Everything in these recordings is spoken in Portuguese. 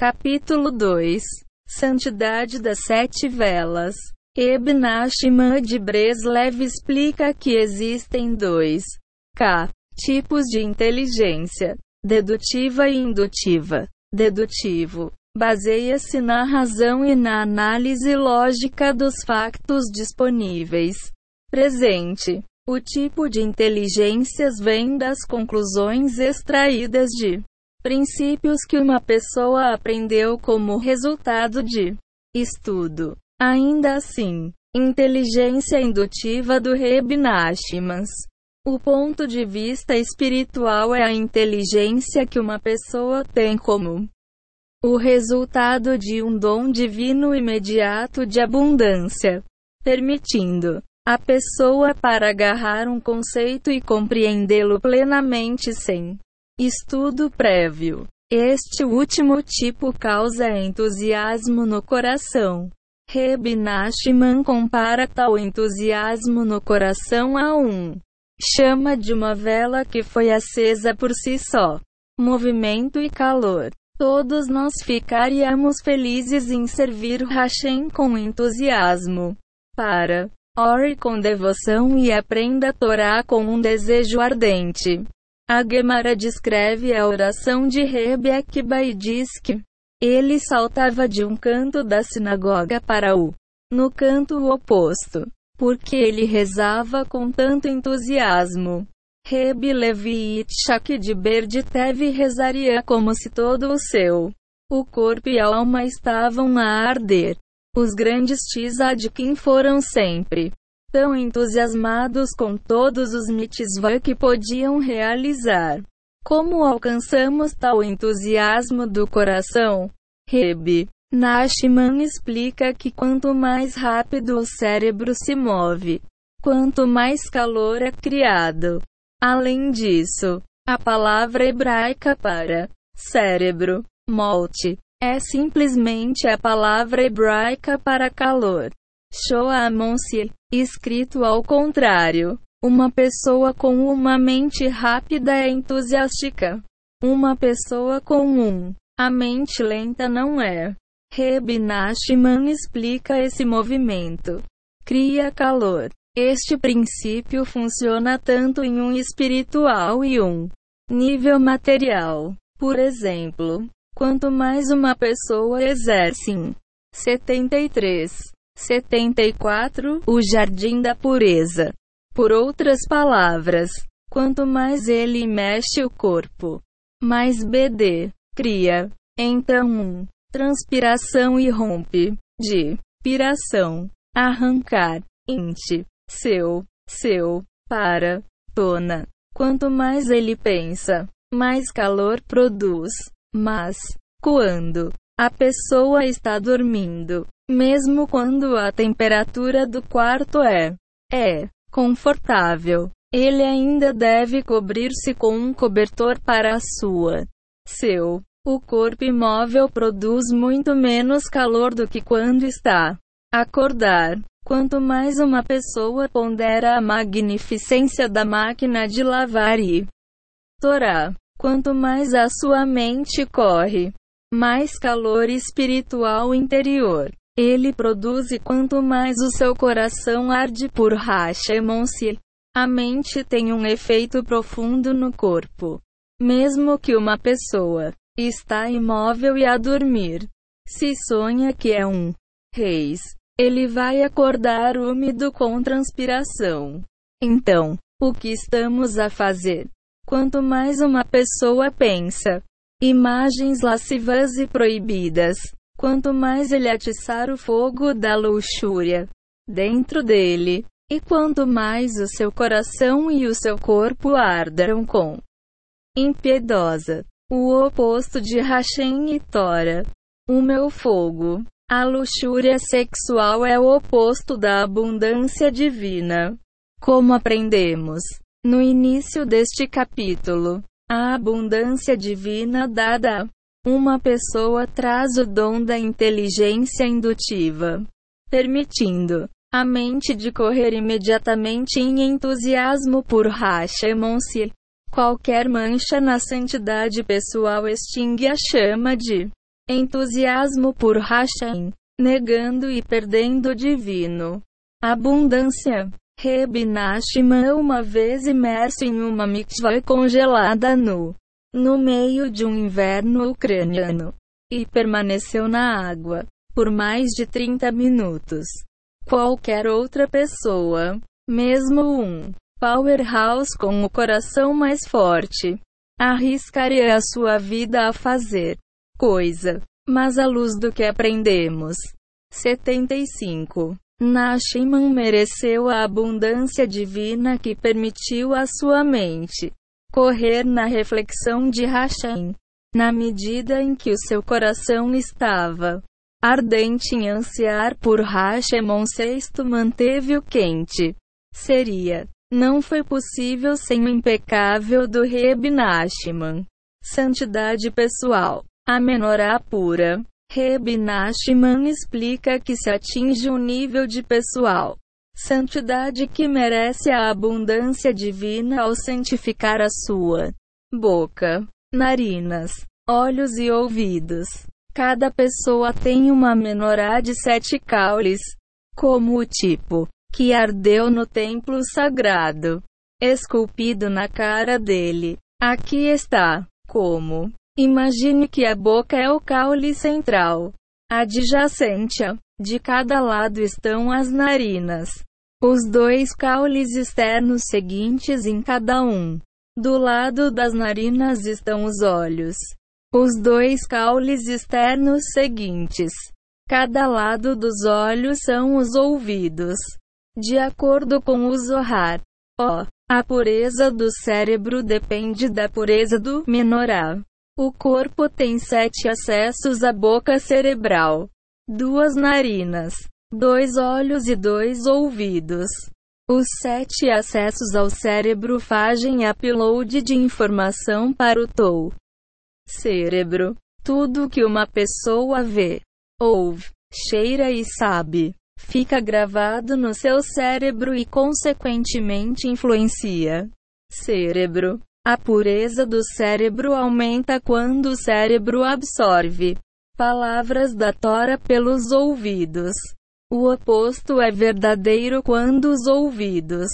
Capítulo 2 Santidade das Sete Velas. Ibn Ashman de Breslev explica que existem dois K tipos de inteligência: dedutiva e indutiva. Dedutivo baseia-se na razão e na análise lógica dos factos disponíveis. Presente. O tipo de inteligências vem das conclusões extraídas de princípios que uma pessoa aprendeu como resultado de estudo. Ainda assim, inteligência indutiva do Reb Nachmans. O ponto de vista espiritual é a inteligência que uma pessoa tem como o resultado de um dom divino imediato de abundância, permitindo a pessoa para agarrar um conceito e compreendê-lo plenamente sem estudo prévio. Este último tipo causa entusiasmo no coração. Reb Nachman compara tal entusiasmo no coração a um chama de uma vela que foi acesa por si só. Movimento e calor. Todos nós ficaríamos felizes em servir Hashem com entusiasmo. Para. Ore com devoção e aprenda a Torá com um desejo ardente. A Gemara descreve a oração de Rebe Akiba e diz que ele saltava de um canto da sinagoga para o no canto oposto, porque ele rezava com tanto entusiasmo. Reb Levi Itchak de Berditev rezaria como se todo o seu o corpo e a alma estavam a arder. Os grandes Tzadkin foram sempre tão entusiasmados com todos os mitzvah que podiam realizar. Como alcançamos tal entusiasmo do coração? Reb Nachman explica que quanto mais rápido o cérebro se move, quanto mais calor é criado, Além disso, a palavra hebraica para cérebro, molte, é simplesmente a palavra hebraica para calor. Shoamonsi, escrito ao contrário. Uma pessoa com uma mente rápida é entusiástica. Uma pessoa com um, a mente lenta não é. Reb explica esse movimento. Cria calor. Este princípio funciona tanto em um espiritual e um nível material. Por exemplo, quanto mais uma pessoa exerce em 73, 74, o jardim da pureza. Por outras palavras, quanto mais ele mexe o corpo, mais BD cria. Então, um, transpiração e rompe, de piração, arrancar, int, seu, seu, para, tona. Quanto mais ele pensa, mais calor produz. Mas, quando a pessoa está dormindo, mesmo quando a temperatura do quarto é, é confortável, ele ainda deve cobrir-se com um cobertor para a sua, seu. O corpo imóvel produz muito menos calor do que quando está acordar. Quanto mais uma pessoa pondera a magnificência da máquina de lavar e Torá, quanto mais a sua mente corre, mais calor espiritual interior ele produz e quanto mais o seu coração arde por Hashemonsi, a mente tem um efeito profundo no corpo. Mesmo que uma pessoa está imóvel e a dormir, se sonha que é um reis, ele vai acordar úmido com transpiração. Então, o que estamos a fazer? Quanto mais uma pessoa pensa, imagens lascivas e proibidas, quanto mais ele atiçar o fogo da luxúria dentro dele, e quanto mais o seu coração e o seu corpo ardarão com impiedosa, o oposto de Hashem e Tora, o meu fogo, a luxúria sexual é o oposto da abundância divina. Como aprendemos no início deste capítulo, a abundância divina dada uma pessoa traz o dom da inteligência indutiva, permitindo a mente de correr imediatamente em entusiasmo por Hashemonsi. Qualquer mancha na santidade pessoal extingue a chama de entusiasmo por Hashem, negando e perdendo o divino. Abundância. Reb Nachman uma vez imerso em uma mikvah congelada nu, no meio de um inverno ucraniano, e permaneceu na água por mais de 30 minutos. Qualquer outra pessoa, mesmo um powerhouse com o coração mais forte, arriscaria a sua vida a fazer coisa, mas à luz do que aprendemos. 75. Nashiman mereceu a abundância divina que permitiu a sua mente correr na reflexão de Hashem, na medida em que o seu coração estava ardente em ansiar por Hashemon VI manteve o quente. Seria. Não foi possível sem o impecável do Reb. Santidade pessoal. A menorá pura. Reb explica que se atinge um nível de pessoal santidade que merece a abundância divina ao santificar a sua boca, narinas, olhos e ouvidos. Cada pessoa tem uma menorá de sete caules, como o tipo que ardeu no templo sagrado, esculpido na cara dele. Aqui está. Como Imagine que a boca é o caule central. Adjacente a, de cada lado estão as narinas. Os dois caules externos seguintes em cada um. Do lado das narinas estão os olhos. Os dois caules externos seguintes. Cada lado dos olhos são os ouvidos. De acordo com o Zohar. Ó, a pureza do cérebro depende da pureza do menorá. O corpo tem sete acessos à boca cerebral, duas narinas, dois olhos e dois ouvidos. Os sete acessos ao cérebro fazem upload de informação para o TOU. Cérebro. Tudo que uma pessoa vê, ouve, cheira e sabe, fica gravado no seu cérebro e consequentemente influencia. Cérebro. A pureza do cérebro aumenta quando o cérebro absorve palavras da Tora pelos ouvidos. O oposto é verdadeiro quando os ouvidos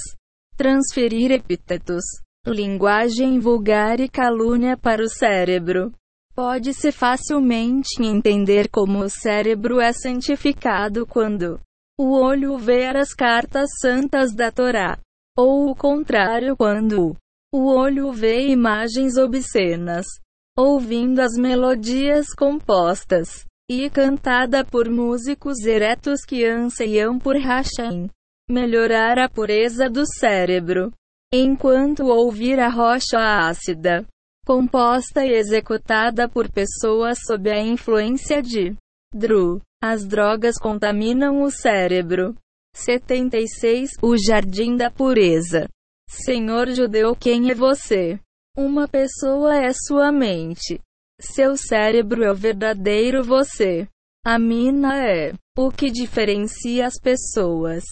transferir epítetos, linguagem vulgar e calúnia para o cérebro. Pode-se facilmente entender como o cérebro é santificado quando o olho vê as cartas santas da Torá, ou o contrário quando o olho vê imagens obscenas, ouvindo as melodias compostas e cantada por músicos eretos que anseiam por Hashem. Melhorar a pureza do cérebro. Enquanto ouvir a rocha ácida, composta e executada por pessoas sob a influência de Dru, as drogas contaminam o cérebro. 76 O Jardim da Pureza. Senhor judeu, quem é você? Uma pessoa é sua mente. Seu cérebro é o verdadeiro você. A mina é o que diferencia as pessoas.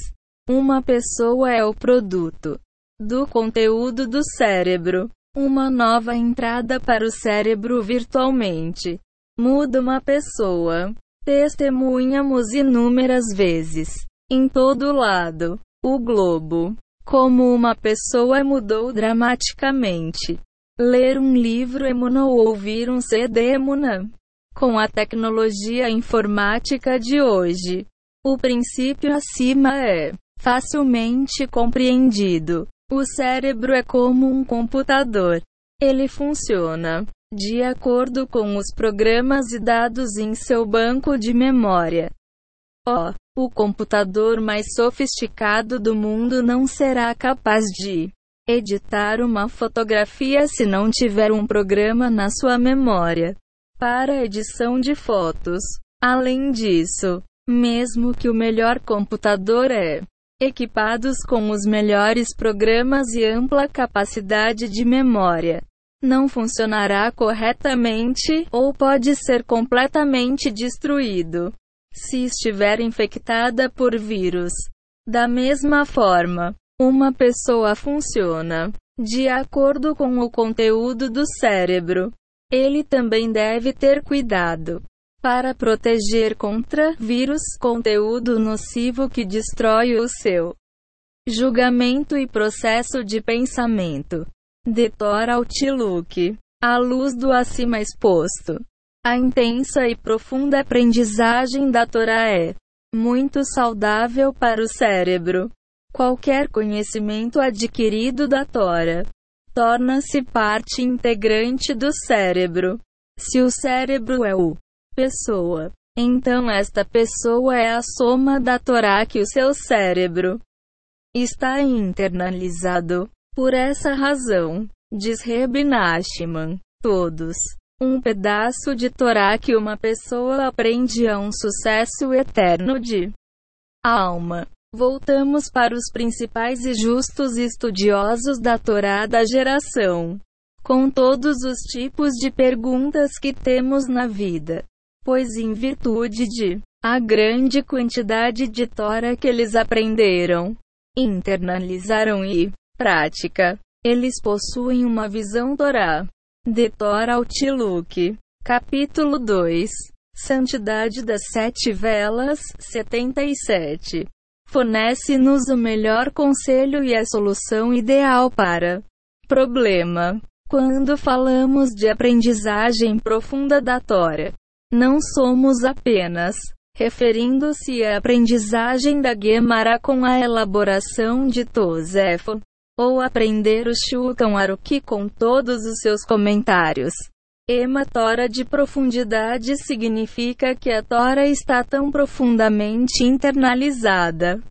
Uma pessoa é o produto do conteúdo do cérebro. Uma nova entrada para o cérebro virtualmente muda uma pessoa. Testemunhamos inúmeras vezes, em todo lado, o globo, como uma pessoa mudou dramaticamente. Ler um livro Emuna ou ouvir um CD Emuna. Com a tecnologia informática de hoje, o princípio acima é facilmente compreendido. O cérebro é como um computador. Ele funciona de acordo com os programas e dados em seu banco de memória. Oh, o computador mais sofisticado do mundo não será capaz de editar uma fotografia se não tiver um programa na sua memória para edição de fotos. Além disso, mesmo que o melhor computador é equipados com os melhores programas e ampla capacidade de memória, não funcionará corretamente ou pode ser completamente destruído se estiver infectada por vírus. Da mesma forma, uma pessoa funciona de acordo com o conteúdo do cérebro. Ele também deve ter cuidado para proteger contra vírus, conteúdo nocivo que destrói o seu julgamento e processo de pensamento. De Torah Outlook. À luz do acima exposto, a intensa e profunda aprendizagem da Torá é muito saudável para o cérebro. Qualquer conhecimento adquirido da Torá torna-se parte integrante do cérebro. Se o cérebro é o pessoa, então esta pessoa é a soma da Torá que o seu cérebro está internalizado. Por essa razão, diz Reb Nachman, todos um pedaço de Torá que uma pessoa aprende a um sucesso eterno de alma. Voltamos para os principais e justos estudiosos da Torá da geração. Com todos os tipos de perguntas que temos na vida. Pois, em virtude de a grande quantidade de Torá que eles aprenderam, internalizaram e prática, eles possuem uma visão Torá de Torah Outlook. Capítulo 2 Santidade das Sete Velas 77 Fornece-nos o melhor conselho e a solução ideal para problema. Quando falamos de aprendizagem profunda da Torá, não somos apenas referindo-se à aprendizagem da Gemara com a elaboração de Tosefo, ou aprender o Shulchan Aruki com todos os seus comentários. Ema Tora de profundidade significa que a Tora está tão profundamente internalizada.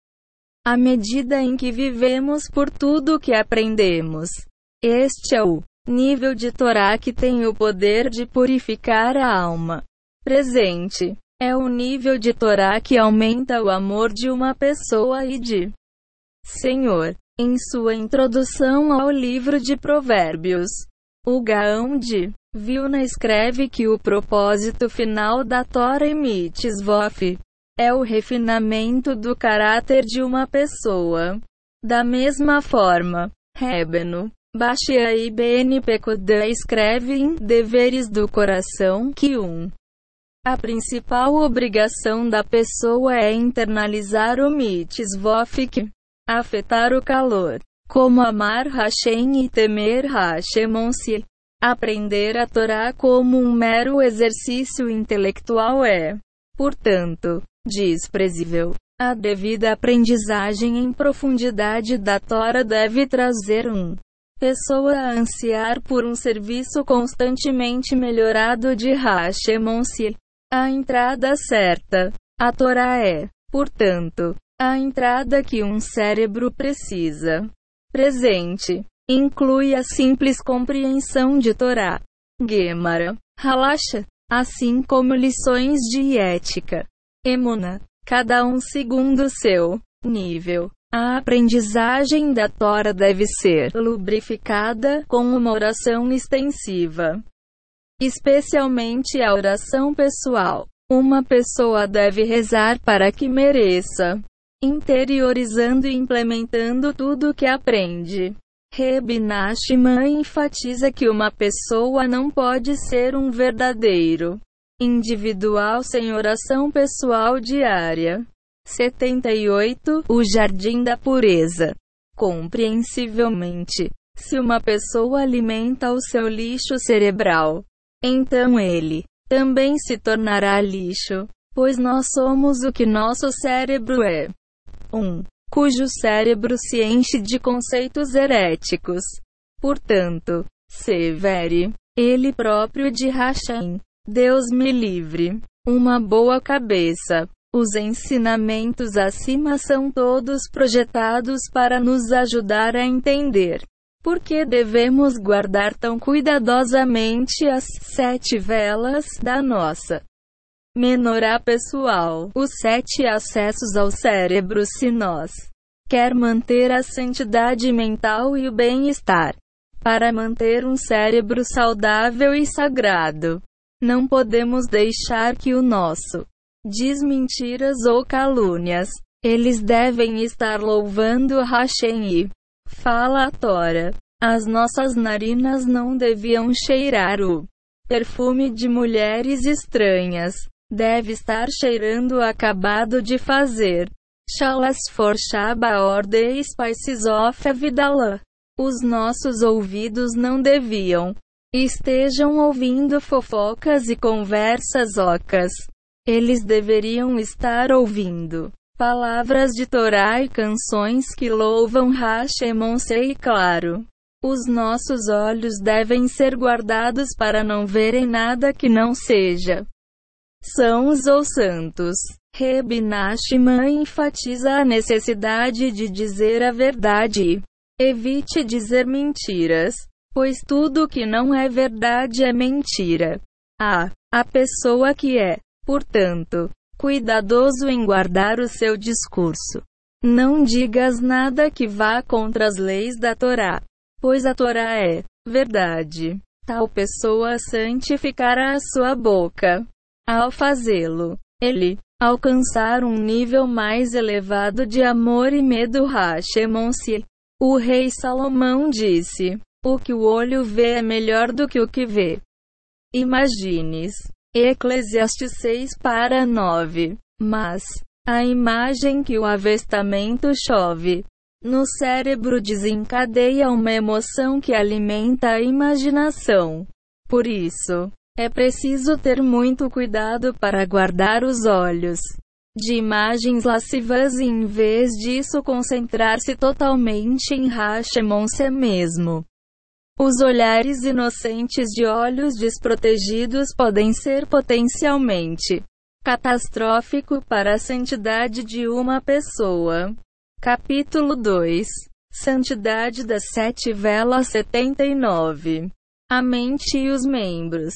À medida em que vivemos por tudo que aprendemos. Este é o nível de Torá que tem o poder de purificar a alma. Presente. É o nível de Torá que aumenta o amor de uma pessoa e de Senhor. Em sua introdução ao livro de Provérbios, o Gaão de Vilna escreve que o propósito final da Torah Mitzvot é o refinamento do caráter de uma pessoa. Da mesma forma, Rebeno Bashia Ibn Pekuda escreve em Deveres do Coração que um a principal obrigação da pessoa é internalizar o mitzvot afetar o calor, como amar Hashem e temer Hashemon-se. Aprender a Torá como um mero exercício intelectual é, portanto, desprezível. A devida aprendizagem em profundidade da Torá deve trazer um pessoa a ansiar por um serviço constantemente melhorado de Hashemon-se. A entrada certa. A Torá é, portanto, a entrada que um cérebro precisa. Presente. Inclui a simples compreensão de Torá, Gemara, Halacha, assim como lições de ética. Emuna. Cada um segundo seu nível. A aprendizagem da Torá deve ser lubrificada com uma oração extensiva. Especialmente a oração pessoal. Uma pessoa deve rezar para que mereça interiorizando e implementando tudo o que aprende. Reb Nachman enfatiza que uma pessoa não pode ser um verdadeiro individual sem oração pessoal diária. 78. O Jardim da Pureza. Compreensivelmente, se uma pessoa alimenta o seu lixo cerebral, então ele também se tornará lixo, pois nós somos o que nosso cérebro é. 1. Cujo cérebro se enche de conceitos heréticos. Portanto, severe. Ele próprio de Hashem. Deus me livre. Uma boa cabeça. Os ensinamentos acima são todos projetados para nos ajudar a entender. Por que devemos guardar tão cuidadosamente as sete velas da nossa Menorá pessoal. Os sete acessos ao cérebro se nós quer manter a santidade mental e o bem-estar. Para manter um cérebro saudável e sagrado, não podemos deixar que o nosso diz mentiras ou calúnias. Eles devem estar louvando Hashem e fala a Tora. As nossas narinas não deviam cheirar o perfume de mulheres estranhas deve estar cheirando acabado de fazer. Chalas for Shaba or the Spices of Avidala. Os nossos ouvidos não deviam estejam ouvindo fofocas e conversas ocas. Eles deveriam estar ouvindo palavras de Torá e canções que louvam Hashemon e claro. Os nossos olhos devem ser guardados para não verem nada que não seja sãos ou santos. Reb enfatiza a necessidade de dizer a verdade. Evite dizer mentiras, pois tudo que não é verdade é mentira. A. A pessoa que é, portanto, cuidadoso em guardar o seu discurso. Não digas nada que vá contra as leis da Torá, pois a Torá é verdade. Tal pessoa santificará a sua boca. Ao fazê-lo, ele alcançar um nível mais elevado de amor e medo Hashemon-se. O rei Salomão disse: O que o olho vê é melhor do que o que vê. Imagines. Eclesiastes 6 para 9. Mas, a imagem que o avestamento chove no cérebro desencadeia uma emoção que alimenta a imaginação. Por isso, é preciso ter muito cuidado para guardar os olhos de imagens lascivas e em vez disso concentrar-se totalmente em Hashemon-se mesmo. Os olhares inocentes de olhos desprotegidos podem ser potencialmente catastrófico para a santidade de uma pessoa. Capítulo 2 Santidade das Sete Velas 79 A mente e os membros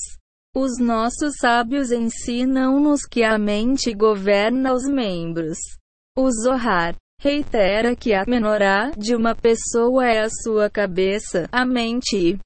os nossos sábios ensinam-nos que a mente governa os membros. O Zohar reitera que a menorá de uma pessoa é a sua cabeça, a mente,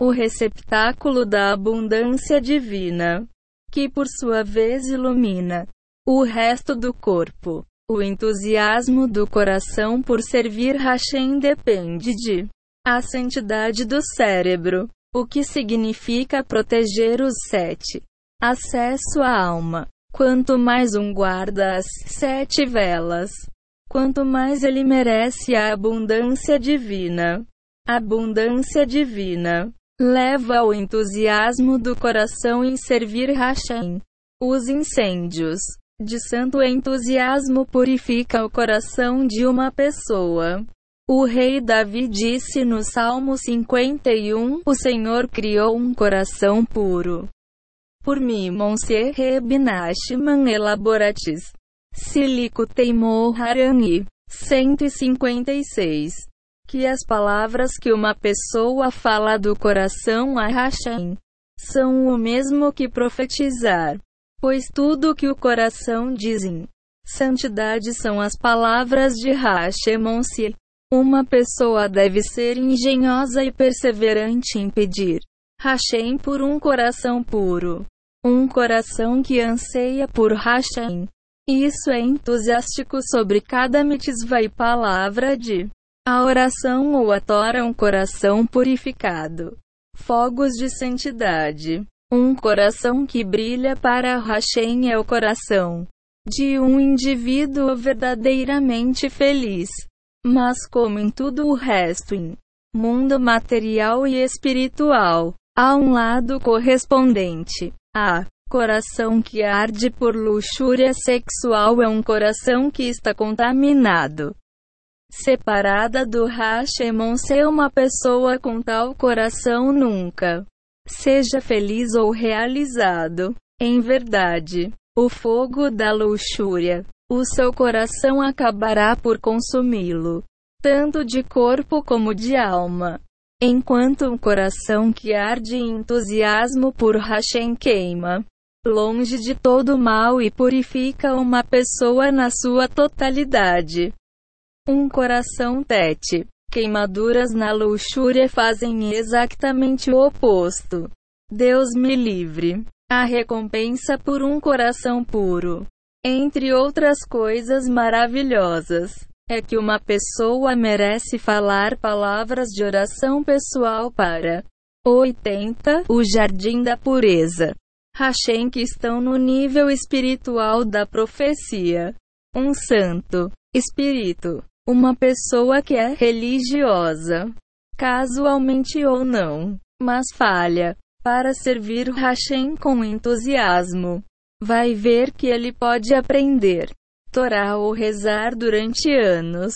o receptáculo da abundância divina, que por sua vez ilumina o resto do corpo. O entusiasmo do coração por servir Hashem depende de a santidade do cérebro. O que significa proteger os sete? Acesso à alma. Quanto mais um guarda as sete velas, quanto mais ele merece a abundância divina. Abundância divina leva ao entusiasmo do coração em servir Hashem. Os incêndios de santo entusiasmo purifica o coração de uma pessoa. O rei Davi disse no Salmo 51: O Senhor criou um coração puro. Por mim, Monsieur Rebinashman elaboratis. Silico teimor harani. 156. Que as palavras que uma pessoa fala do coração a Hashem são o mesmo que profetizar. Pois tudo que o coração dizem, santidade são as palavras de Hashemon-se. Uma pessoa deve ser engenhosa e perseverante em pedir Hashem por um coração puro. Um coração que anseia por Hashem. Isso é entusiástico sobre cada mitzvah e palavra de a oração ou a Torá um coração purificado. Fogos de santidade. Um coração que brilha para Hashem é o coração de um indivíduo verdadeiramente feliz. Mas como em tudo o resto em mundo material e espiritual, há um lado correspondente. A coração que arde por luxúria sexual é um coração que está contaminado. Separada do Hashemon ser uma pessoa com tal coração nunca seja feliz ou realizado. Em verdade, o fogo da luxúria o seu coração acabará por consumi-lo, tanto de corpo como de alma. Enquanto um coração que arde em entusiasmo por Hashem queima, longe de todo mal e purifica uma pessoa na sua totalidade. Um coração tete, queimaduras na luxúria fazem exatamente o oposto. Deus me livre. A recompensa por um coração puro entre outras coisas maravilhosas, é que uma pessoa merece falar palavras de oração pessoal para 80. O Jardim da Pureza. Hashem que estão no nível espiritual da profecia. Um santo, espírito, uma pessoa que é religiosa, casualmente ou não, mas falha, para servir Hashem com entusiasmo. Vai ver que ele pode aprender Torá ou rezar durante anos,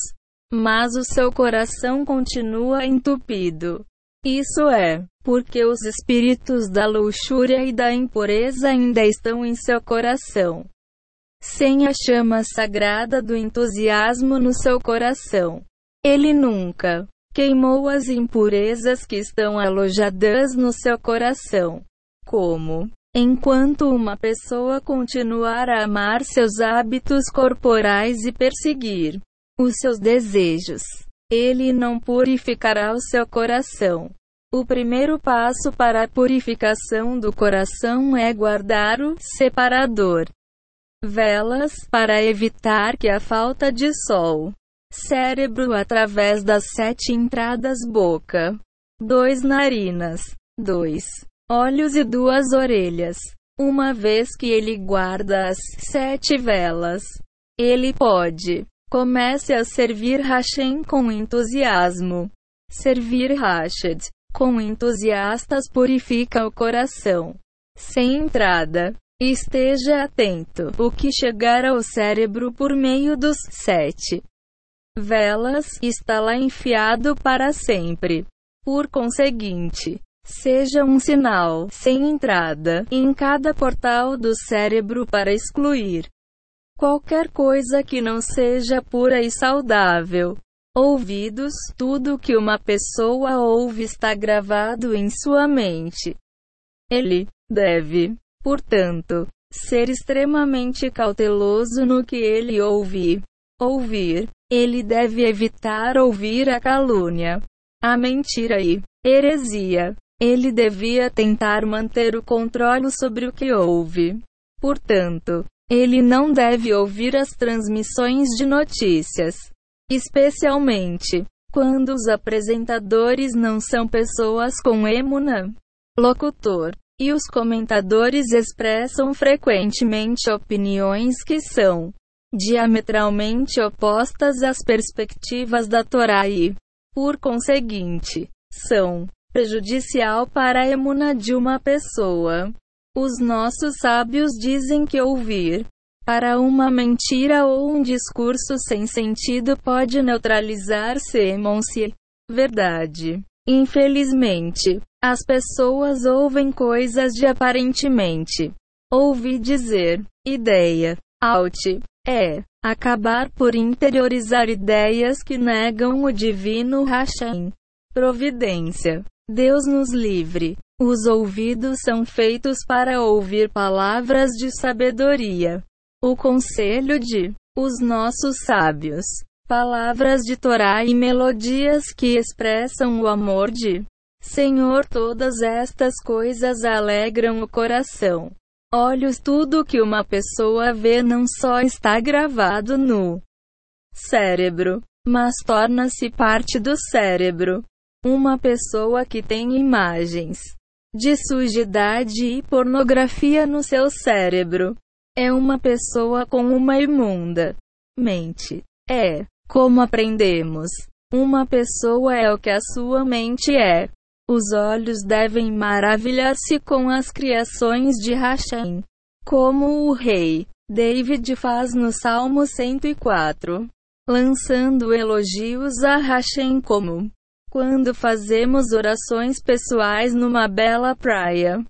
mas o seu coração continua entupido. Isso é, porque os espíritos da luxúria e da impureza ainda estão em seu coração. Sem a chama sagrada do entusiasmo no seu coração, ele nunca queimou as impurezas que estão alojadas no seu coração. Como, enquanto uma pessoa continuar a amar seus hábitos corporais e perseguir os seus desejos, ele não purificará o seu coração. O primeiro passo para a purificação do coração é guardar o separador. Velas, para evitar que a falta de sol. Cérebro através das sete entradas boca. Dois narinas. Dois olhos e duas orelhas. Uma vez que ele guarda as sete velas, ele pode Comece a servir Hashem com entusiasmo. Servir Hashed com entusiastas purifica o coração. Sem entrada. Esteja atento. O que chegar ao cérebro por meio dos sete velas está lá enfiado para sempre. Por conseguinte, seja um sinal sem entrada em cada portal do cérebro para excluir qualquer coisa que não seja pura e saudável. Ouvidos, tudo que uma pessoa ouve está gravado em sua mente. Ele deve, portanto, ser extremamente cauteloso no que ele ouve. Ouvir. Ele deve evitar ouvir a calúnia, a mentira e heresia. Ele devia tentar manter o controle sobre o que ouve. Portanto, ele não deve ouvir as transmissões de notícias, especialmente quando os apresentadores não são pessoas com emuna, locutor, e os comentadores expressam frequentemente opiniões que são diametralmente opostas às perspectivas da Torá e, por conseguinte, são prejudicial para a emuna de uma pessoa. Os nossos sábios dizem que ouvir para uma mentira ou um discurso sem sentido pode neutralizar se verdade. Infelizmente, as pessoas ouvem coisas de aparentemente ouvi dizer, ideia, out, é acabar por interiorizar ideias que negam o divino Hashem. Providência. Deus nos livre. Os ouvidos são feitos para ouvir palavras de sabedoria. O conselho de os nossos sábios. Palavras de Torá e melodias que expressam o amor de Senhor. Todas estas coisas alegram o coração. Olhos, tudo que uma pessoa vê não só está gravado no cérebro, mas torna-se parte do cérebro. Uma pessoa que tem imagens de sujidade e pornografia no seu cérebro. É uma pessoa com uma imunda mente. É, como aprendemos, uma pessoa é o que a sua mente é. Os olhos devem maravilhar-se com as criações de Hashem, como o rei David faz no Salmo 104, lançando elogios a Hashem como quando fazemos orações pessoais numa bela praia,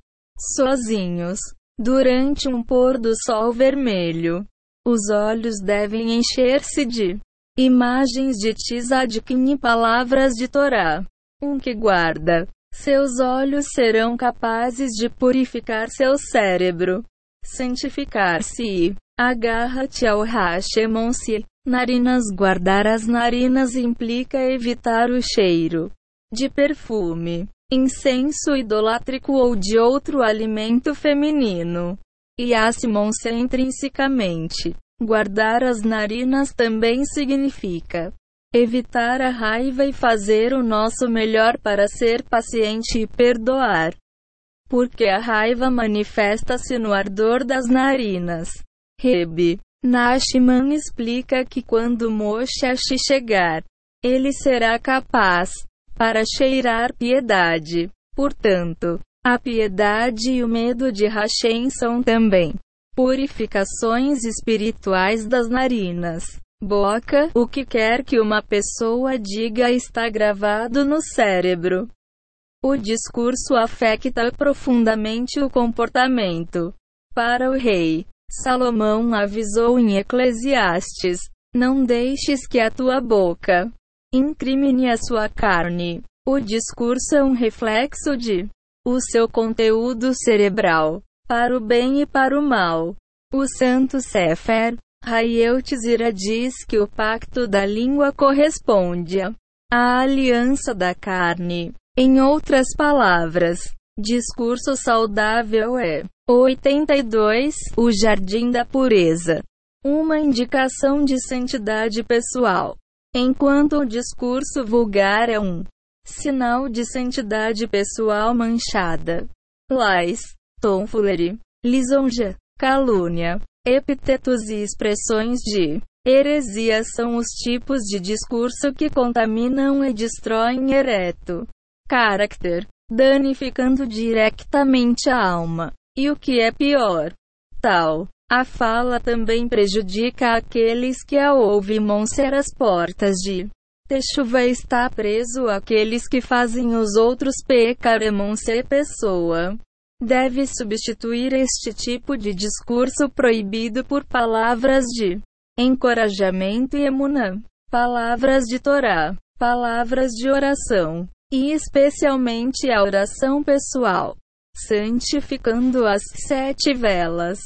sozinhos, durante um pôr do sol vermelho, os olhos devem encher-se de imagens de Tzadkin e palavras de Torá. Um que guarda seus olhos serão capazes de purificar seu cérebro, santificar-se e agarra-te ao Hashemon-se. Narinas Guardar as narinas implica evitar o cheiro de perfume, incenso idolátrico ou de outro alimento feminino. E Asimon-se intrinsecamente. Guardar as narinas também significa evitar a raiva e fazer o nosso melhor para ser paciente e perdoar. porque a raiva manifesta-se no ardor das narinas. Reb Nashman explica que quando Moshe chegar, ele será capaz para cheirar piedade. Portanto, a piedade e o medo de Hashem são também purificações espirituais das narinas. Boca, o que quer que uma pessoa diga está gravado no cérebro. O discurso afeta profundamente o comportamento. Para o rei, Salomão avisou em Eclesiastes: Não deixes que a tua boca incrimine a sua carne. O discurso é um reflexo de o seu conteúdo cerebral, para o bem e para o mal. O santo Sefer, Hayeutzira diz que o pacto da língua corresponde à aliança da carne. Em outras palavras, discurso saudável é 82. O jardim da pureza. Uma indicação de santidade pessoal. Enquanto o discurso vulgar é um sinal de santidade pessoal manchada. Lies, tomfoolery, lisonja, calúnia, epitetos e expressões de heresia são os tipos de discurso que contaminam e destroem ereto caráter, danificando diretamente a alma. E o que é pior, tal. A fala também prejudica aqueles que a ouvem ser as portas de Techuva está preso àqueles que fazem os outros pecar e ser pessoa. Deve substituir este tipo de discurso proibido por palavras de encorajamento e emunã, palavras de Torá, palavras de oração, e especialmente a oração pessoal, santificando as sete velas,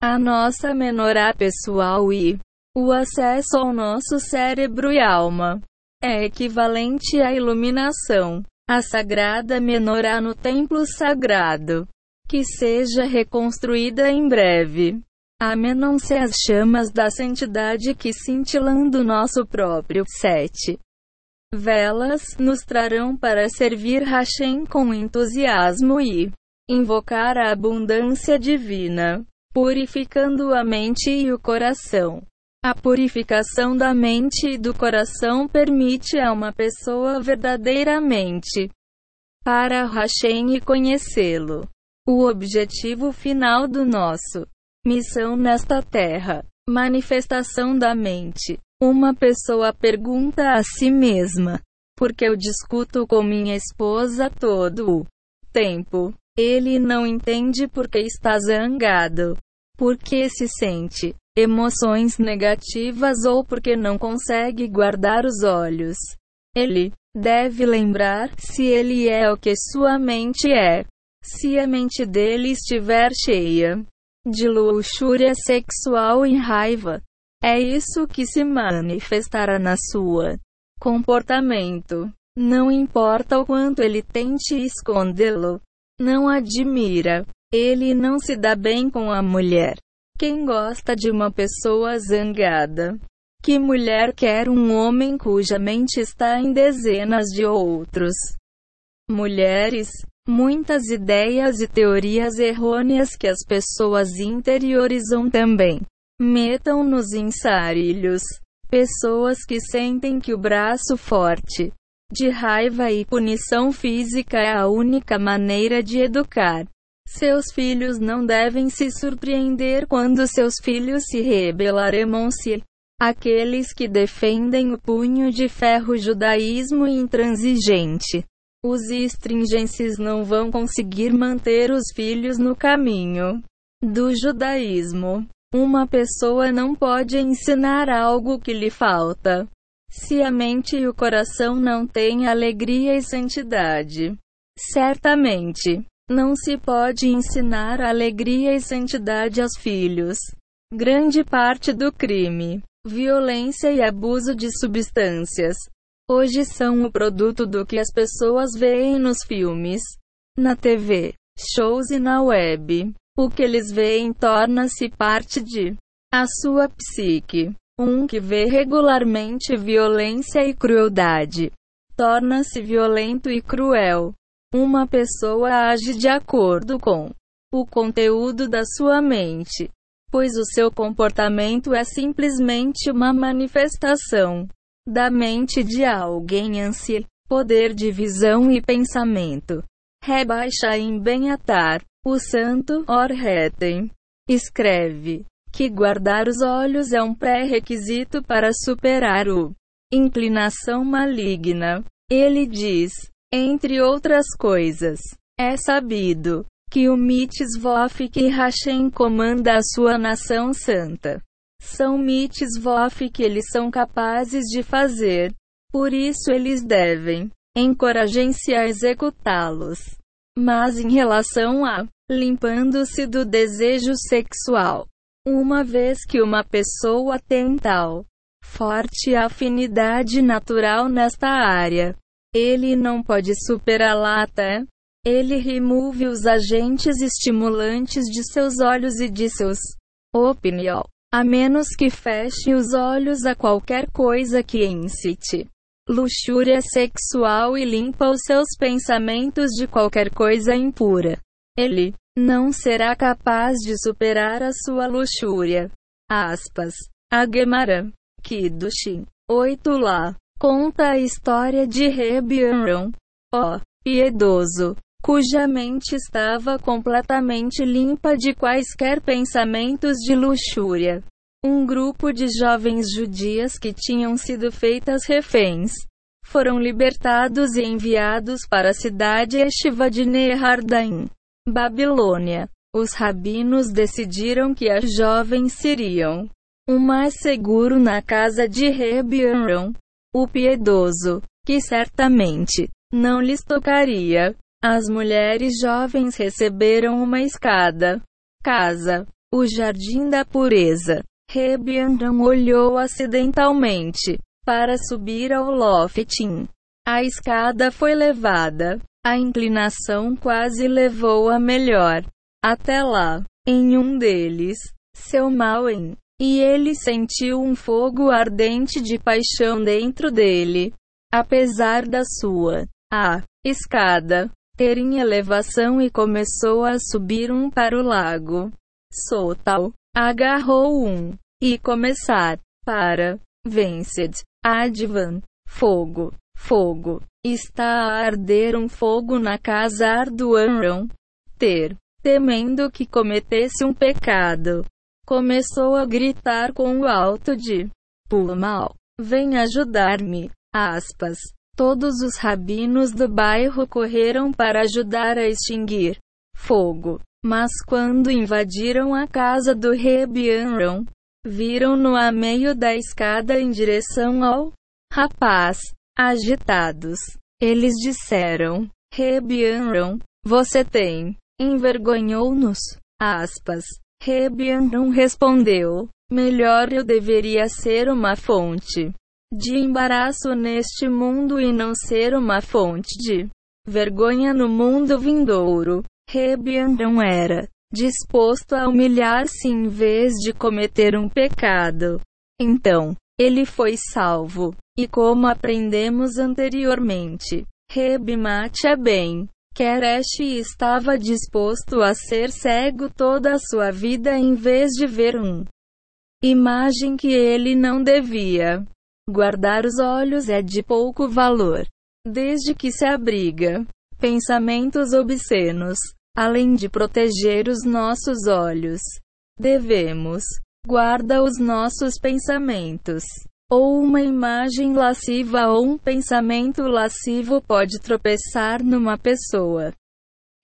a nossa menorá pessoal e o acesso ao nosso cérebro e alma. É equivalente à iluminação, a sagrada menorá no templo sagrado, que seja reconstruída em breve. Amenam-se as chamas da santidade que cintilando nosso próprio sete velas nos trarão para servir Hashem com entusiasmo e invocar a abundância divina, purificando a mente e o coração. A purificação da mente e do coração permite a uma pessoa verdadeiramente para Hashem e conhecê-lo. O objetivo final do nosso missão nesta terra, manifestação da mente, uma pessoa pergunta a si mesma: Por que eu discuto com minha esposa todo o tempo? Ele não entende porque está zangado. Porque se sente emoções negativas ou porque não consegue guardar os olhos. Ele deve lembrar se ele é o que sua mente é. Se a mente dele estiver cheia de luxúria sexual e raiva, é isso que se manifestará na sua comportamento. Não importa o quanto ele tente escondê-lo. Não admira. Ele não se dá bem com a mulher. Quem gosta de uma pessoa zangada? Que mulher quer um homem cuja mente está em dezenas de outros? Mulheres, muitas ideias e teorias errôneas que as pessoas interiorizam também Metam-nos em sarilhos. Pessoas que sentem que o braço forte de raiva e punição física é a única maneira de educar. Seus filhos não devem se surpreender quando seus filhos se rebelarem-se. Aqueles que defendem o punho de ferro judaísmo intransigente. Os estringenses não vão conseguir manter os filhos no caminho do judaísmo. Uma pessoa não pode ensinar algo que lhe falta. Se a mente e o coração não têm alegria e santidade. Certamente, não se pode ensinar alegria e santidade aos filhos. Grande parte do crime, violência e abuso de substâncias hoje são o produto do que as pessoas veem nos filmes, na TV, shows e na web. O que eles veem torna-se parte de a sua psique. Um que vê regularmente violência e crueldade torna-se violento e cruel. Uma pessoa age de acordo com o conteúdo da sua mente, pois o seu comportamento é simplesmente uma manifestação da mente de alguém ansi, poder de visão e pensamento. Rebaixa em Benhatar, o santo Orheten, escreve que guardar os olhos é um pré-requisito para superar o inclinação maligna. Ele diz, entre outras coisas, é sabido que o Mitzvof e Hashem comanda a sua nação santa. São Mitzvof que eles são capazes de fazer. Por isso eles devem encorajem-se a executá-los. Mas em relação a limpando-se do desejo sexual, uma vez que uma pessoa tem tal forte afinidade natural nesta área, ele não pode superá-la até ele remove os agentes estimulantes de seus olhos e de seus opinião, a menos que feche os olhos a qualquer coisa que incite luxúria sexual e limpa os seus pensamentos de qualquer coisa impura. Ele não será capaz de superar a sua luxúria. Aspas. A Gemara. Kiddushin. 8 lá. Conta a história de Reb ó piedoso, cuja mente estava completamente limpa de quaisquer pensamentos de luxúria. Um grupo de jovens judias que tinham sido feitas reféns foram libertados e enviados para a cidade estiva de Nehardaim, Babilônia. Os rabinos decidiram que as jovens seriam o mais seguro na casa de Reb o piedoso, que certamente não lhes tocaria. As mulheres jovens receberam uma escada. Casa. O jardim da pureza. Rebiandam olhou acidentalmente para subir ao lofting. A escada foi levada. A inclinação quase levou a melhor. Até lá, em um deles, seu mal em, e ele sentiu um fogo ardente de paixão dentro dele. Apesar da sua, a escada, ter em elevação e começou a subir um para o lago. Sotal agarrou um e começar para Venced. Advan. Fogo. Fogo. Está a arder um fogo na casa Arduanron ter. Temendo que cometesse um pecado. Começou a gritar com o alto de Pumal vem ajudar-me. Aspas Todos os rabinos do bairro correram para ajudar a extinguir fogo. Mas quando invadiram a casa do Rebianron, viram-no a meio da escada em direção ao rapaz. Agitados, eles disseram: Rebianron, você tem. Envergonhou-nos. Aspas. Rebianron respondeu: Melhor eu deveria ser uma fonte de embaraço neste mundo e não ser uma fonte de vergonha no mundo vindouro. Rebiandão era disposto a humilhar-se em vez de cometer um pecado. Então, ele foi salvo. E como aprendemos anteriormente, Rebimate bem. Keresh estava disposto a ser cego toda a sua vida em vez de ver um imagem que ele não devia. Guardar os olhos é de pouco valor, desde que se abriga pensamentos obscenos, além de proteger os nossos olhos. Devemos guarda os nossos pensamentos. Ou uma imagem lasciva ou um pensamento lascivo pode tropeçar numa pessoa.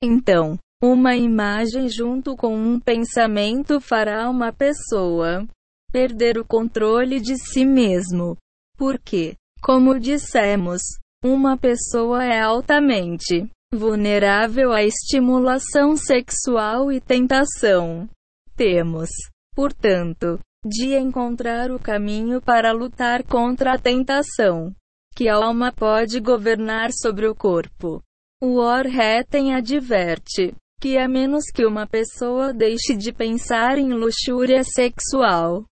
Então, uma imagem junto com um pensamento fará uma pessoa perder o controle de si mesmo. Porque, como dissemos, uma pessoa é altamente vulnerável à estimulação sexual e tentação. Temos, portanto, de encontrar o caminho para lutar contra a tentação, que a alma pode governar sobre o corpo. O Orheten adverte que a menos que uma pessoa deixe de pensar em luxúria sexual,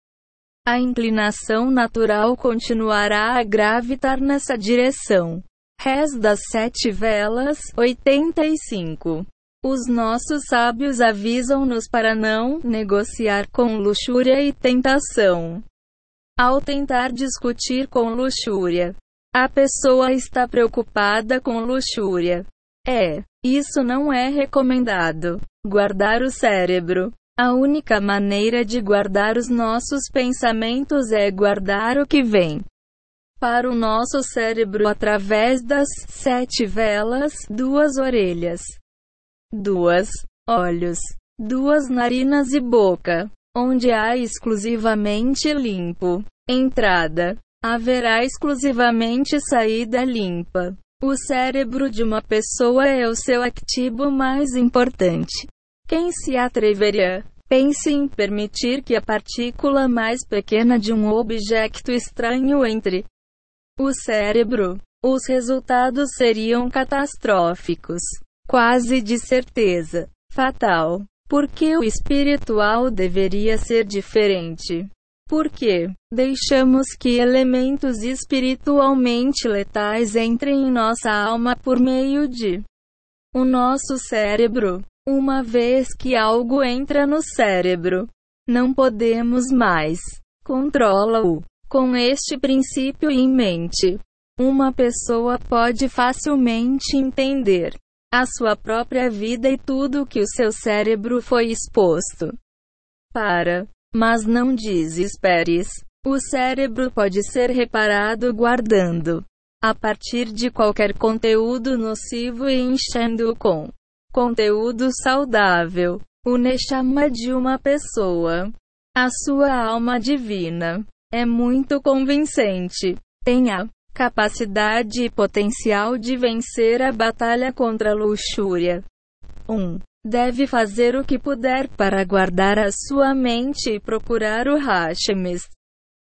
a inclinação natural continuará a gravitar nessa direção. Res das Sete Velas, 85. Os nossos sábios avisam-nos para não negociar com luxúria e tentação. Ao tentar discutir com luxúria, a pessoa está preocupada com luxúria. É, isso não é recomendado. Guardar o cérebro. A única maneira de guardar os nossos pensamentos é guardar o que vem para o nosso cérebro através das sete velas, duas orelhas duas olhos, duas narinas e boca, onde há exclusivamente limpo. Entrada. Haverá exclusivamente saída limpa. O cérebro de uma pessoa é o seu ativo mais importante. Quem se atreveria? Pense em permitir que a partícula mais pequena de um objeto estranho entre o cérebro. Os resultados seriam catastróficos quase de certeza, fatal. Porque o espiritual deveria ser diferente. Porque deixamos que elementos espiritualmente letais entrem em nossa alma por meio de o nosso cérebro. Uma vez que algo entra no cérebro, não podemos mais controla-o. Com este princípio em mente, uma pessoa pode facilmente entender a sua própria vida e tudo que o seu cérebro foi exposto. Para. Mas não desesperes. O cérebro pode ser reparado guardando a partir de qualquer conteúdo nocivo e enchendo-o com conteúdo saudável. O Neshama de uma pessoa. A sua alma divina é muito convincente. Tenha capacidade e potencial de vencer a batalha contra a luxúria. 1. Um, deve fazer o que puder para guardar a sua mente e procurar o Hashemis.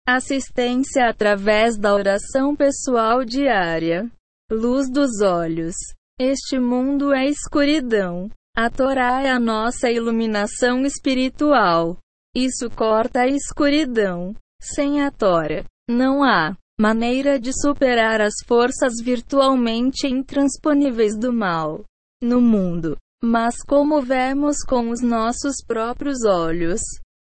Assistência através da oração pessoal diária. Luz dos olhos. Este mundo é escuridão. A Torá é a nossa iluminação espiritual. Isso corta a escuridão. Sem a Torá, não há maneira de superar as forças virtualmente intransponíveis do mal no mundo. Mas como vemos com os nossos próprios olhos,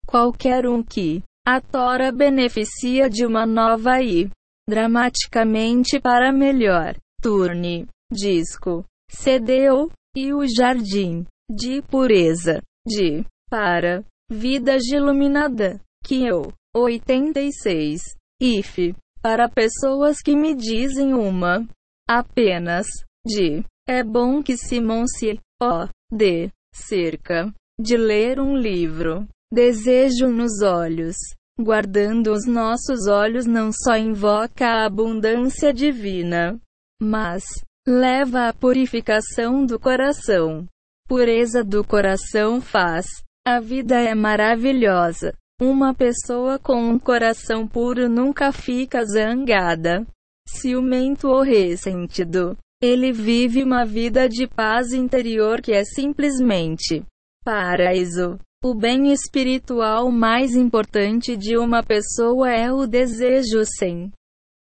qualquer um que a Tora beneficia de uma nova e dramaticamente para melhor. Turne, disco, cedeu e o jardim de pureza de para vida iluminada que eu 86 if para pessoas que me dizem uma apenas de é bom que Simon se o de cerca de ler um livro. Desejo nos olhos. Guardando os nossos olhos não só invoca a abundância divina, mas leva à purificação do coração. Pureza do coração faz. A vida é maravilhosa. Uma pessoa com um coração puro nunca fica zangada, ciumento ou ressentido. Ele vive uma vida de paz interior que é simplesmente paraíso. O bem espiritual mais importante de uma pessoa é o desejo sem.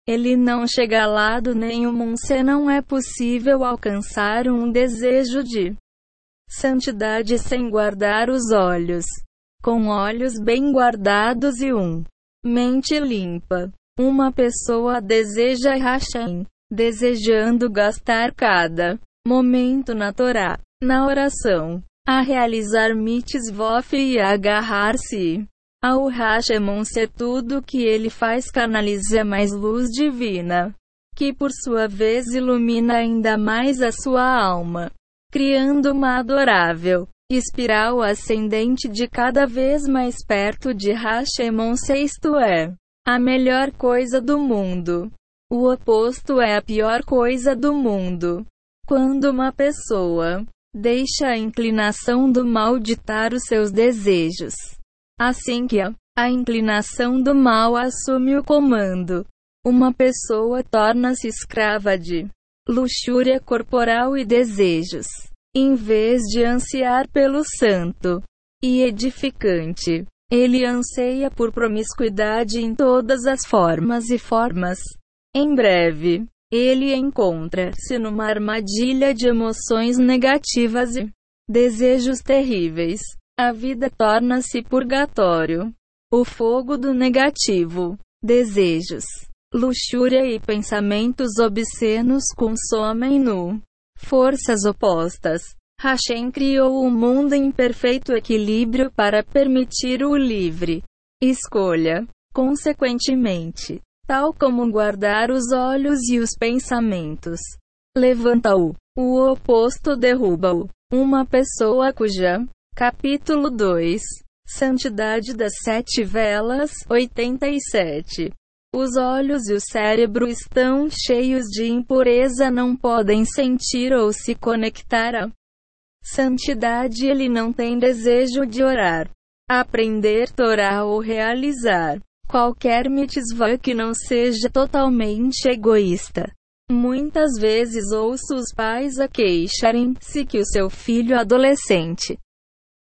Ele não chega a lado nenhum se não é possível alcançar um desejo de santidade sem guardar os olhos com olhos bem guardados e um mente limpa. Uma pessoa deseja Hashem, desejando gastar cada momento na Torá, na oração, a realizar mitzvot e agarrar-se ao Hashemon ser tudo que ele faz canaliza mais luz divina, que por sua vez ilumina ainda mais a sua alma, criando uma adorável espiral ascendente de cada vez mais perto de Hashemon sexto é a melhor coisa do mundo. O oposto é a pior coisa do mundo. Quando uma pessoa deixa a inclinação do mal ditar os seus desejos. Assim que a, a inclinação do mal assume o comando, uma pessoa torna-se escrava de luxúria corporal e desejos em vez de ansiar pelo santo e edificante. Ele anseia por promiscuidade em todas as formas e formas. Em breve, ele encontra-se numa armadilha de emoções negativas e desejos terríveis. A vida torna-se purgatório. O fogo do negativo, desejos, luxúria e pensamentos obscenos consomem-no. Forças opostas. Hashem criou o mundo em perfeito equilíbrio para permitir o livre escolha. Consequentemente, tal como guardar os olhos e os pensamentos, levanta-o. O oposto derruba-o. Uma pessoa cuja. Capítulo 2 Santidade das Sete Velas 87 os olhos e o cérebro estão cheios de impureza, não podem sentir ou se conectar a santidade. Ele não tem desejo de orar, aprender Torá ou realizar qualquer mitzvah que não seja totalmente egoísta. Muitas vezes ouço os pais a queixarem-se que o seu filho adolescente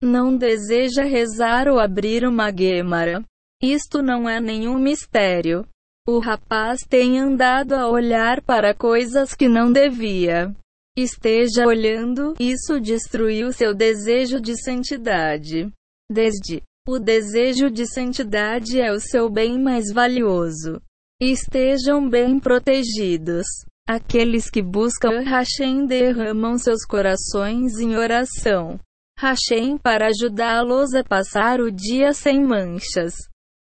não deseja rezar ou abrir uma Gemara. Isto não é nenhum mistério. O rapaz tem andado a olhar para coisas que não devia. Esteja olhando, isso destruiu seu desejo de santidade. Desde o desejo de santidade é o seu bem mais valioso. Estejam bem protegidos. Aqueles que buscam Hashem derramam seus corações em oração. Hashem para ajudá-los a passar o dia sem manchas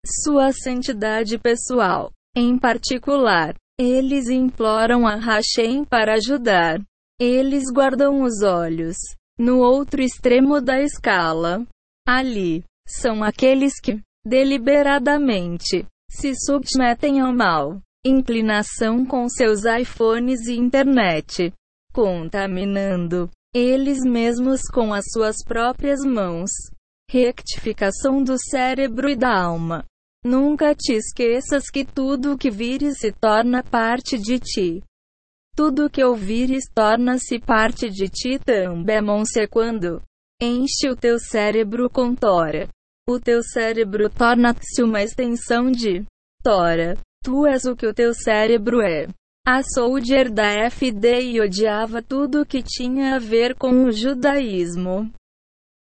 sua santidade pessoal. Em particular, eles imploram a Hashem para ajudar. Eles guardam os olhos. No outro extremo da escala, ali, são aqueles que, deliberadamente, se submetem ao mal, inclinação com seus iPhones e internet, contaminando eles mesmos com as suas próprias mãos. Rectificação do cérebro e da alma. Nunca te esqueças que tudo o que vires se torna parte de ti. Tudo o que ouvires torna-se parte de ti também. quando enche o teu cérebro com Tora. O teu cérebro torna-se uma extensão de Tora. Tu és o que o teu cérebro é. A soldier da FD odiava tudo que tinha a ver com o judaísmo.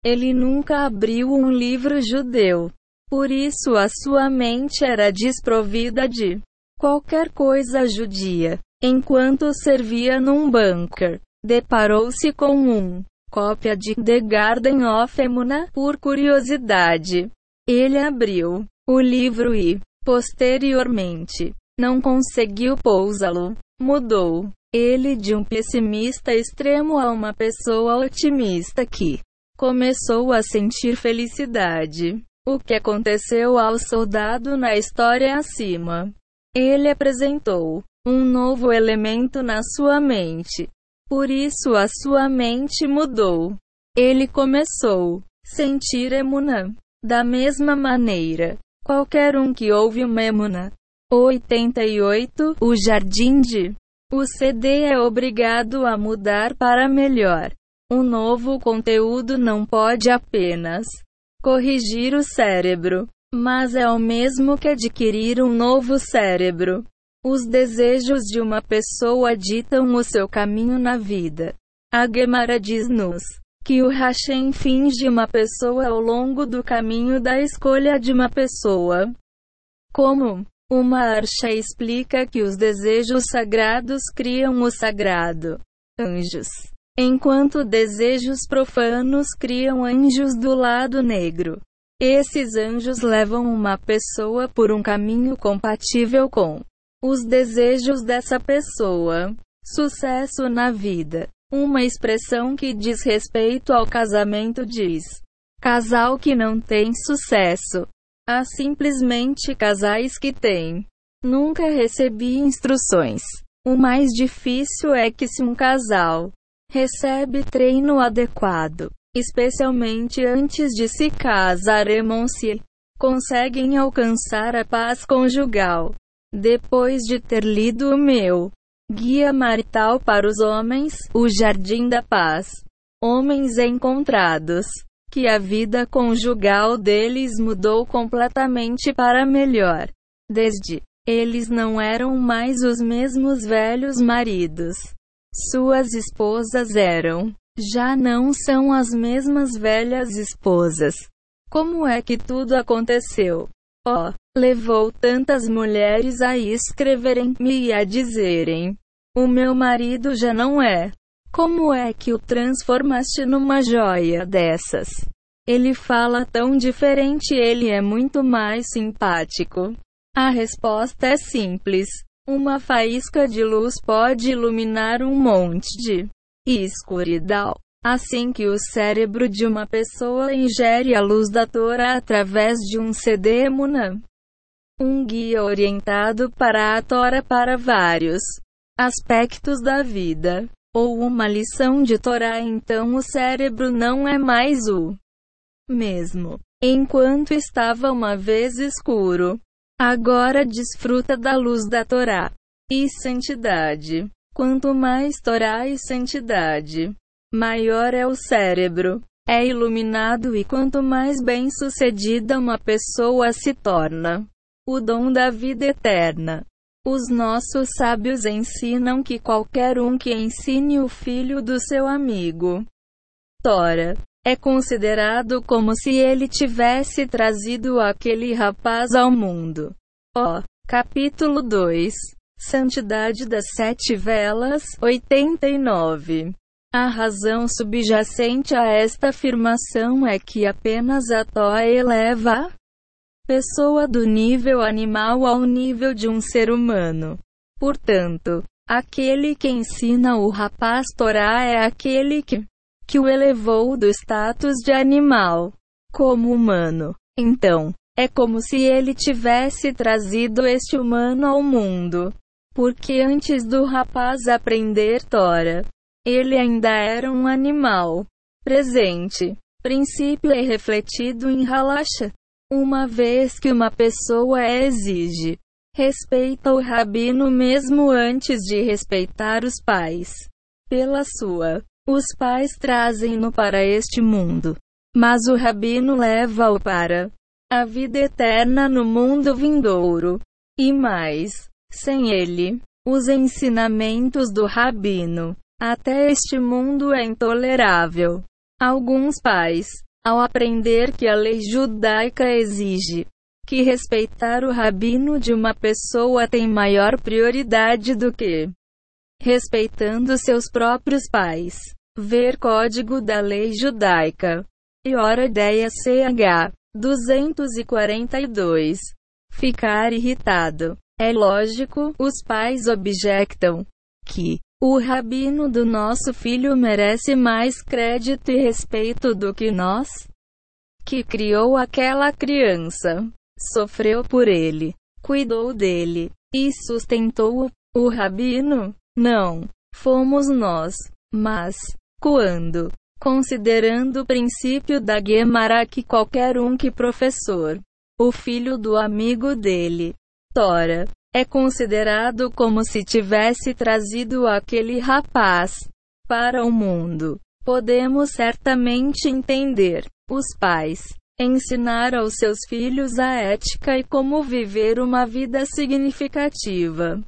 Ele nunca abriu um livro judeu. Por isso a sua mente era desprovida de qualquer coisa judia. Enquanto servia num bunker, deparou-se com um cópia de The Garden of Emuna por curiosidade. Ele abriu o livro e, posteriormente, não conseguiu pousá-lo. Mudou ele de um pessimista extremo a uma pessoa otimista que começou a sentir felicidade. O que aconteceu ao soldado na história acima? Ele apresentou um novo elemento na sua mente. Por isso a sua mente mudou. Ele começou a sentir emuna. Da mesma maneira, qualquer um que ouve uma emuna. 88. O jardim de o CD é obrigado a mudar para melhor. Um novo conteúdo não pode apenas corrigir o cérebro, mas é o mesmo que adquirir um novo cérebro. Os desejos de uma pessoa ditam o seu caminho na vida. A Gemara diz-nos que o Hashem finge uma pessoa ao longo do caminho da escolha de uma pessoa. Como uma archa explica que os desejos sagrados criam o sagrado. Anjos enquanto desejos profanos criam anjos do lado negro. Esses anjos levam uma pessoa por um caminho compatível com os desejos dessa pessoa. Sucesso na vida. Uma expressão que diz respeito ao casamento diz: casal que não tem sucesso. Há simplesmente casais que têm. Nunca recebi instruções. O mais difícil é que se um casal recebe treino adequado, especialmente antes de se casar e conseguem alcançar a paz conjugal. Depois de ter lido o meu Guia Marital para os Homens, O Jardim da Paz, Homens Encontrados, que a vida conjugal deles mudou completamente para melhor. Desde Eles não eram mais os mesmos velhos maridos. Suas esposas eram. Já não são as mesmas velhas esposas. Como é que tudo aconteceu? Oh, levou tantas mulheres a escreverem-me e a dizerem: O meu marido já não é. Como é que o transformaste numa joia dessas? Ele fala tão diferente, ele é muito mais simpático. A resposta é simples. Uma faísca de luz pode iluminar um monte de escuridão. Assim que o cérebro de uma pessoa ingere a luz da Torá através de um CD um guia orientado para a Torá para vários aspectos da vida, ou uma lição de Torá, então o cérebro não é mais o mesmo. Enquanto estava uma vez escuro, agora desfruta da luz da Torá e santidade. Quanto mais Torá e santidade, maior é o cérebro. É iluminado e quanto mais bem-sucedida uma pessoa se torna, o dom da vida eterna. Os nossos sábios ensinam que qualquer um que ensine o filho do seu amigo Tora é considerado como se ele tivesse trazido aquele rapaz ao mundo. Ó, oh, capítulo 2 Santidade das Sete Velas 89 a razão subjacente a esta afirmação é que apenas a Toa eleva pessoa do nível animal ao nível de um ser humano. Portanto, aquele que ensina o rapaz Torá é aquele que que o elevou do status de animal como humano. Então, é como se ele tivesse trazido este humano ao mundo. Porque antes do rapaz aprender Tora, ele ainda era um animal. Presente. Princípio é refletido em Halacha. Uma vez que uma pessoa exige respeita o rabino mesmo antes de respeitar os pais. Pela sua os pais trazem-no para este mundo, mas o rabino leva-o para a vida eterna no mundo vindouro. E mais, sem ele, os ensinamentos do rabino, até este mundo é intolerável. Alguns pais, ao aprender que a lei judaica exige que respeitar o rabino de uma pessoa tem maior prioridade do que respeitando seus próprios pais. Ver Código da Lei Judaica. E hora ideia CH 242. Ficar irritado. É lógico, os pais objectam que o rabino do nosso filho merece mais crédito e respeito do que nós, que criou aquela criança, sofreu por ele, cuidou dele e sustentou-o. O rabino? Não, fomos nós. Mas, quando, considerando o princípio da Gemara que qualquer um que professor, o filho do amigo dele, Tora, é considerado como se tivesse trazido aquele rapaz para o mundo. Podemos certamente entender. Os pais ensinar aos seus filhos a ética e como viver uma vida significativa.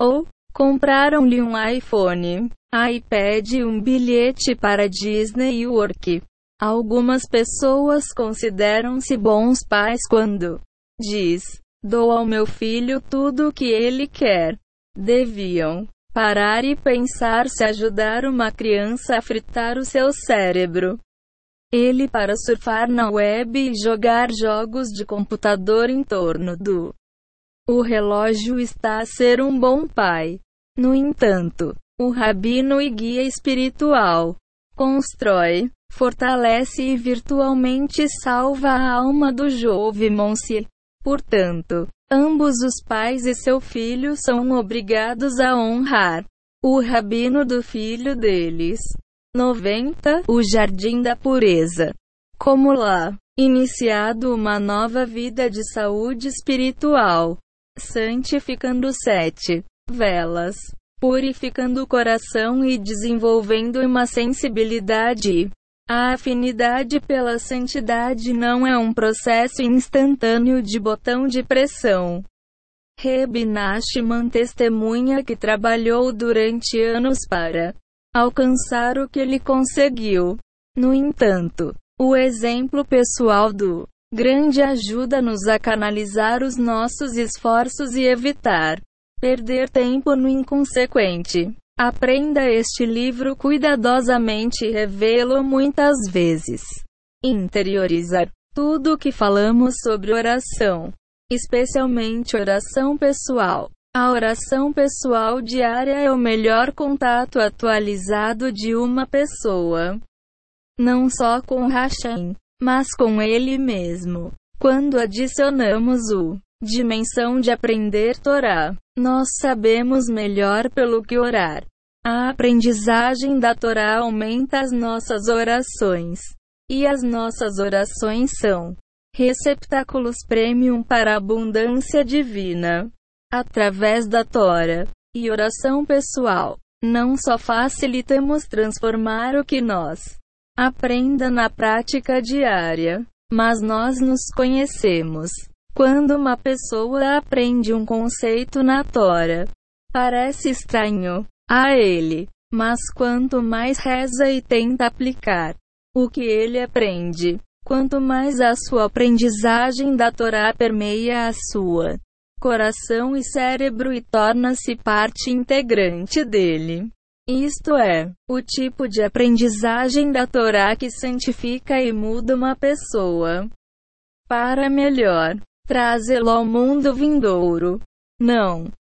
Ou compraram-lhe um iPhone, iPad e um bilhete para Disney World. Algumas pessoas consideram-se bons pais quando diz Dou ao meu filho tudo o que ele quer. Deviam parar e pensar se ajudar uma criança a fritar o seu cérebro. Ele para surfar na web e jogar jogos de computador em torno do. O relógio está a ser um bom pai. No entanto, o rabino e guia espiritual constrói, fortalece e virtualmente salva a alma do jovem Monsieur. Portanto, ambos os pais e seu filho são obrigados a honrar o rabino do filho deles. 90. O Jardim da Pureza. Como lá, iniciado uma nova vida de saúde espiritual, santificando sete velas, purificando o coração e desenvolvendo uma sensibilidade a afinidade pela santidade não é um processo instantâneo de botão de pressão. Reb Nachman testemunha que trabalhou durante anos para alcançar o que ele conseguiu. No entanto, o exemplo pessoal do grande ajuda-nos a canalizar os nossos esforços e evitar perder tempo no inconsequente. Aprenda este livro cuidadosamente e revê-lo muitas vezes. Interiorizar tudo o que falamos sobre oração, especialmente oração pessoal. A oração pessoal diária é o melhor contato atualizado de uma pessoa. Não só com Hashem, mas com ele mesmo. Quando adicionamos o dimensão de aprender Torá, nós sabemos melhor pelo que orar. A aprendizagem da Torá aumenta as nossas orações. E as nossas orações são receptáculos premium para a abundância divina. Através da Torá e oração pessoal, não só facilitamos transformar o que nós aprenda na prática diária, mas nós nos conhecemos. Quando uma pessoa aprende um conceito na Tora, parece estranho a ele, mas quanto mais reza e tenta aplicar o que ele aprende, quanto mais a sua aprendizagem da Torá permeia a sua coração e cérebro e torna-se parte integrante dele. Isto é, o tipo de aprendizagem da Torá que santifica e muda uma pessoa para melhor trazê-lo ao mundo vindouro. Não.